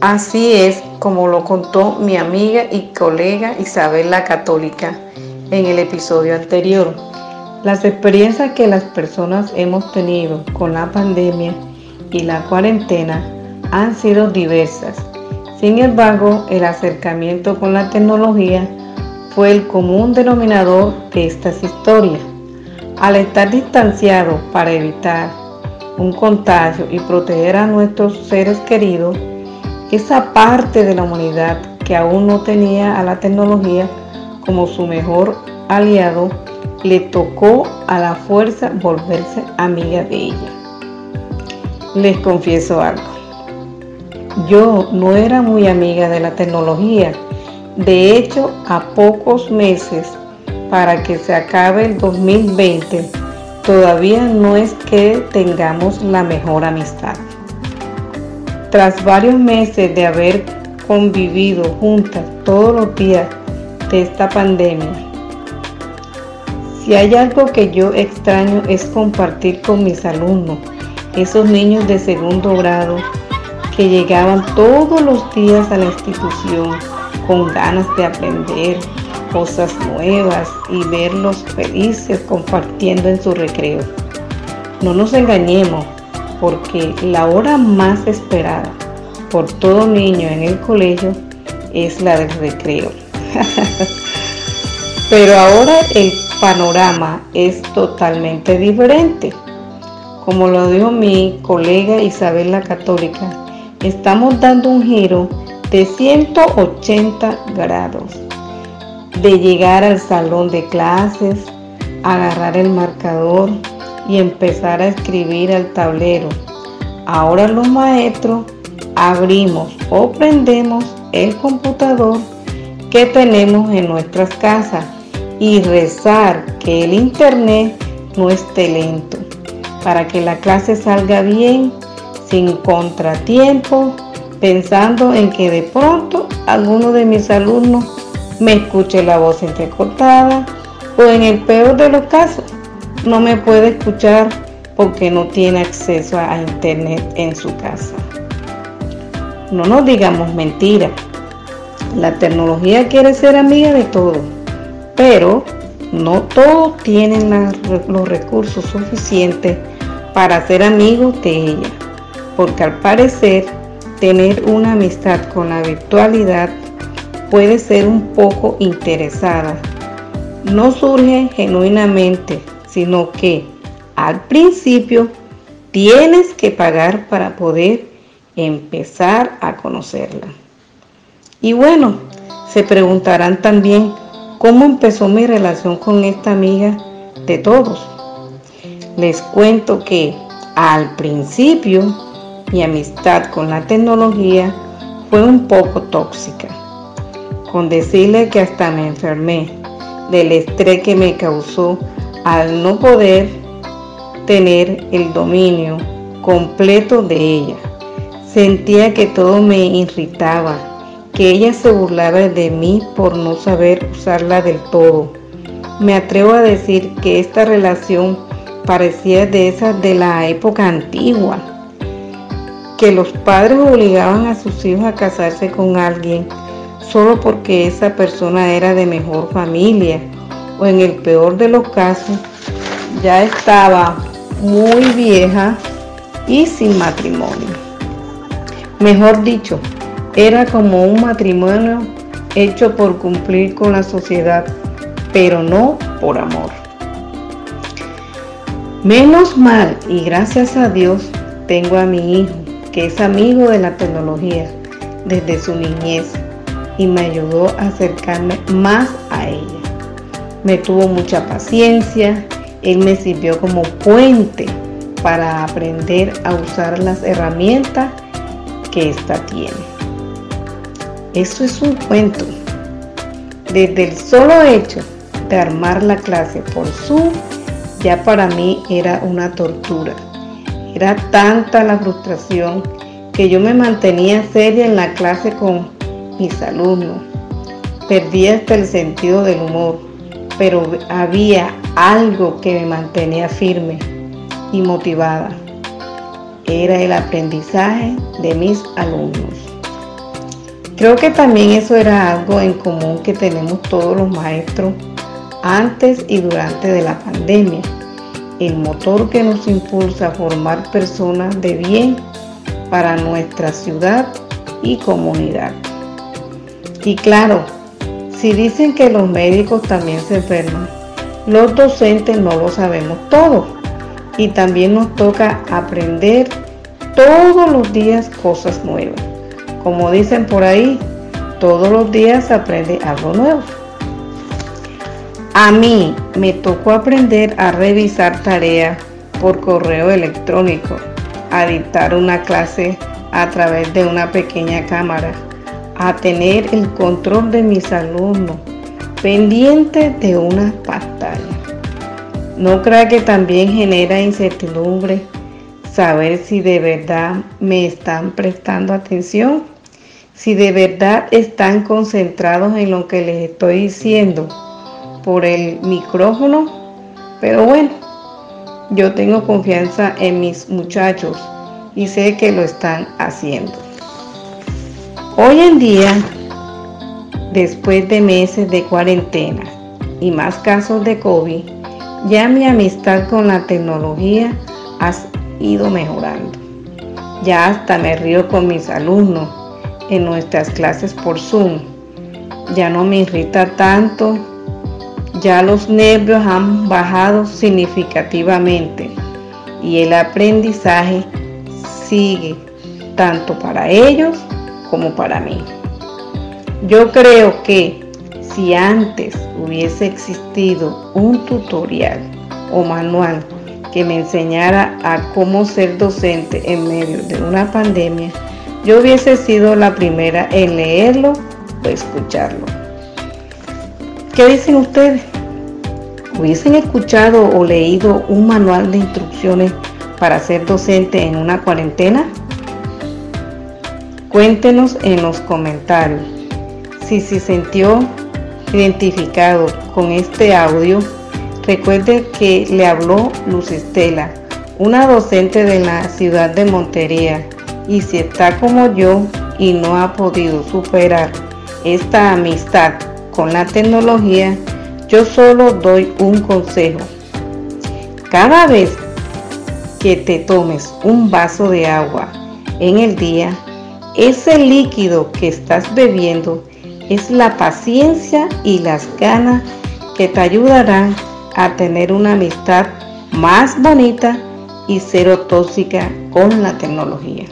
Así es como lo contó mi amiga y colega Isabel la Católica en el episodio anterior. Las experiencias que las personas hemos tenido con la pandemia y la cuarentena han sido diversas. Sin embargo, el acercamiento con la tecnología fue el común denominador de estas historias. Al estar distanciado para evitar un contagio y proteger a nuestros seres queridos, esa parte de la humanidad que aún no tenía a la tecnología como su mejor aliado, le tocó a la fuerza volverse amiga de ella. Les confieso algo. Yo no era muy amiga de la tecnología. De hecho, a pocos meses para que se acabe el 2020, todavía no es que tengamos la mejor amistad. Tras varios meses de haber convivido juntas todos los días de esta pandemia, si hay algo que yo extraño es compartir con mis alumnos, esos niños de segundo grado que llegaban todos los días a la institución con ganas de aprender cosas nuevas y verlos felices compartiendo en su recreo. No nos engañemos, porque la hora más esperada por todo niño en el colegio es la del recreo. Pero ahora el panorama es totalmente diferente. Como lo dijo mi colega Isabel la Católica, estamos dando un giro de 180 grados. De llegar al salón de clases, agarrar el marcador, y empezar a escribir al tablero. Ahora los maestros abrimos o prendemos el computador que tenemos en nuestras casas y rezar que el internet no esté lento para que la clase salga bien, sin contratiempo, pensando en que de pronto alguno de mis alumnos me escuche la voz entrecortada o en el peor de los casos no me puede escuchar porque no tiene acceso a internet en su casa. No nos digamos mentiras. La tecnología quiere ser amiga de todos, pero no todos tienen los recursos suficientes para ser amigos de ella, porque al parecer tener una amistad con la virtualidad puede ser un poco interesada. No surge genuinamente sino que al principio tienes que pagar para poder empezar a conocerla. Y bueno, se preguntarán también cómo empezó mi relación con esta amiga de todos. Les cuento que al principio mi amistad con la tecnología fue un poco tóxica. Con decirle que hasta me enfermé del estrés que me causó al no poder tener el dominio completo de ella. Sentía que todo me irritaba, que ella se burlaba de mí por no saber usarla del todo. Me atrevo a decir que esta relación parecía de esas de la época antigua, que los padres obligaban a sus hijos a casarse con alguien solo porque esa persona era de mejor familia o en el peor de los casos ya estaba muy vieja y sin matrimonio. Mejor dicho, era como un matrimonio hecho por cumplir con la sociedad, pero no por amor. Menos mal y gracias a Dios tengo a mi hijo, que es amigo de la tecnología desde su niñez y me ayudó a acercarme más a ella. Me tuvo mucha paciencia, él me sirvió como puente para aprender a usar las herramientas que ésta tiene. Eso es un cuento. Desde el solo hecho de armar la clase por Zoom, ya para mí era una tortura. Era tanta la frustración que yo me mantenía seria en la clase con mis alumnos. Perdí hasta el sentido del humor pero había algo que me mantenía firme y motivada. Era el aprendizaje de mis alumnos. Creo que también eso era algo en común que tenemos todos los maestros antes y durante de la pandemia. El motor que nos impulsa a formar personas de bien para nuestra ciudad y comunidad. Y claro, si dicen que los médicos también se enferman, los docentes no lo sabemos todo y también nos toca aprender todos los días cosas nuevas. Como dicen por ahí, todos los días aprende algo nuevo. A mí me tocó aprender a revisar tareas por correo electrónico, a dictar una clase a través de una pequeña cámara, a tener el control de mis alumnos pendiente de una pantalla. No crea que también genera incertidumbre saber si de verdad me están prestando atención, si de verdad están concentrados en lo que les estoy diciendo por el micrófono. Pero bueno, yo tengo confianza en mis muchachos y sé que lo están haciendo. Hoy en día, después de meses de cuarentena y más casos de COVID, ya mi amistad con la tecnología ha ido mejorando. Ya hasta me río con mis alumnos en nuestras clases por Zoom. Ya no me irrita tanto. Ya los nervios han bajado significativamente y el aprendizaje sigue tanto para ellos como para mí. Yo creo que si antes hubiese existido un tutorial o manual que me enseñara a cómo ser docente en medio de una pandemia, yo hubiese sido la primera en leerlo o escucharlo. ¿Qué dicen ustedes? ¿Hubiesen escuchado o leído un manual de instrucciones para ser docente en una cuarentena? Cuéntenos en los comentarios si se sintió identificado con este audio. Recuerde que le habló Luz Estela, una docente de la ciudad de Montería, y si está como yo y no ha podido superar esta amistad con la tecnología, yo solo doy un consejo. Cada vez que te tomes un vaso de agua en el día, ese líquido que estás bebiendo es la paciencia y las ganas que te ayudarán a tener una amistad más bonita y cero tóxica con la tecnología.